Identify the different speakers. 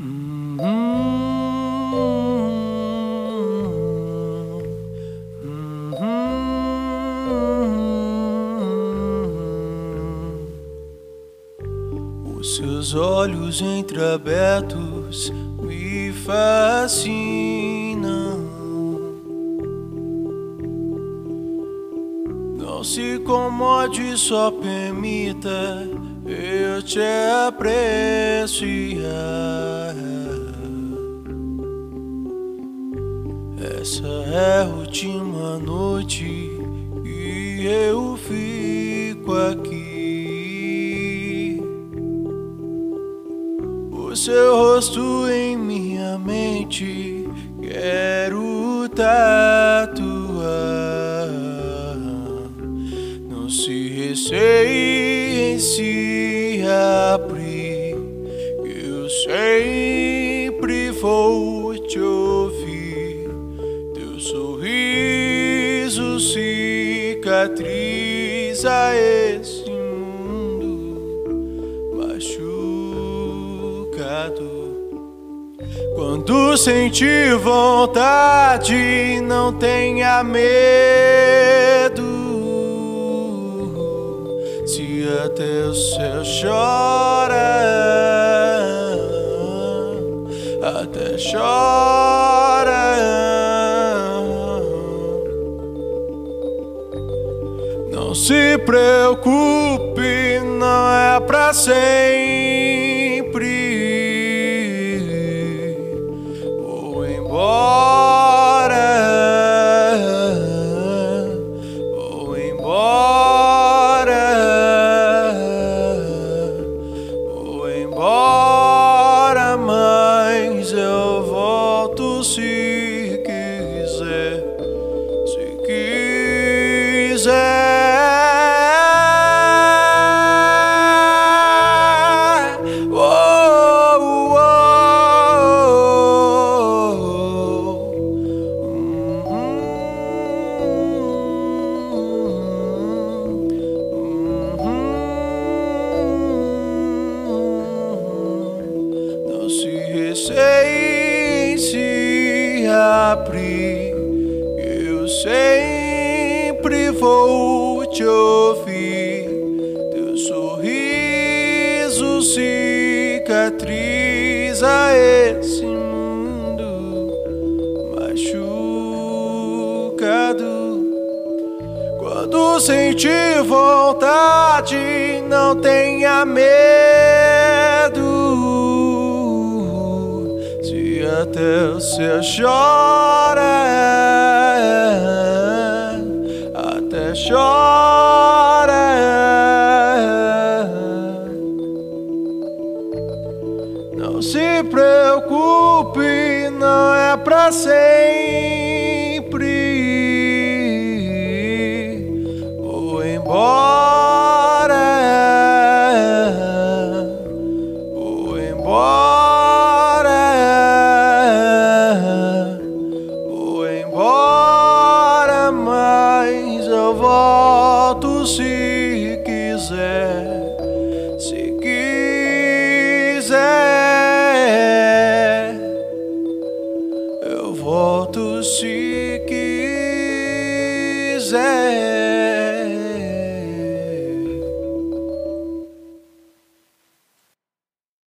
Speaker 1: Mm. Os seus olhos entreabertos me fascinam. Não se incomode, só permita eu te apreciar. Essa é a última noite e eu fico seu rosto em minha mente quero tatuar. Não se receie em se abrir. Eu sempre vou te ouvir. Teu sorriso cicatriza esse Sentir vontade, não tenha medo. Se até o céu chora, até chora. Não se preocupe, não é pra sempre. Volto vou te ouvir. Teu sorriso cicatriza esse mundo machucado. Quando sentir vontade, não tenha medo. Se até céu chora, chora. Não se preocupe, não é pra sempre. Se quiser, se quiser. Eu volto se quiser.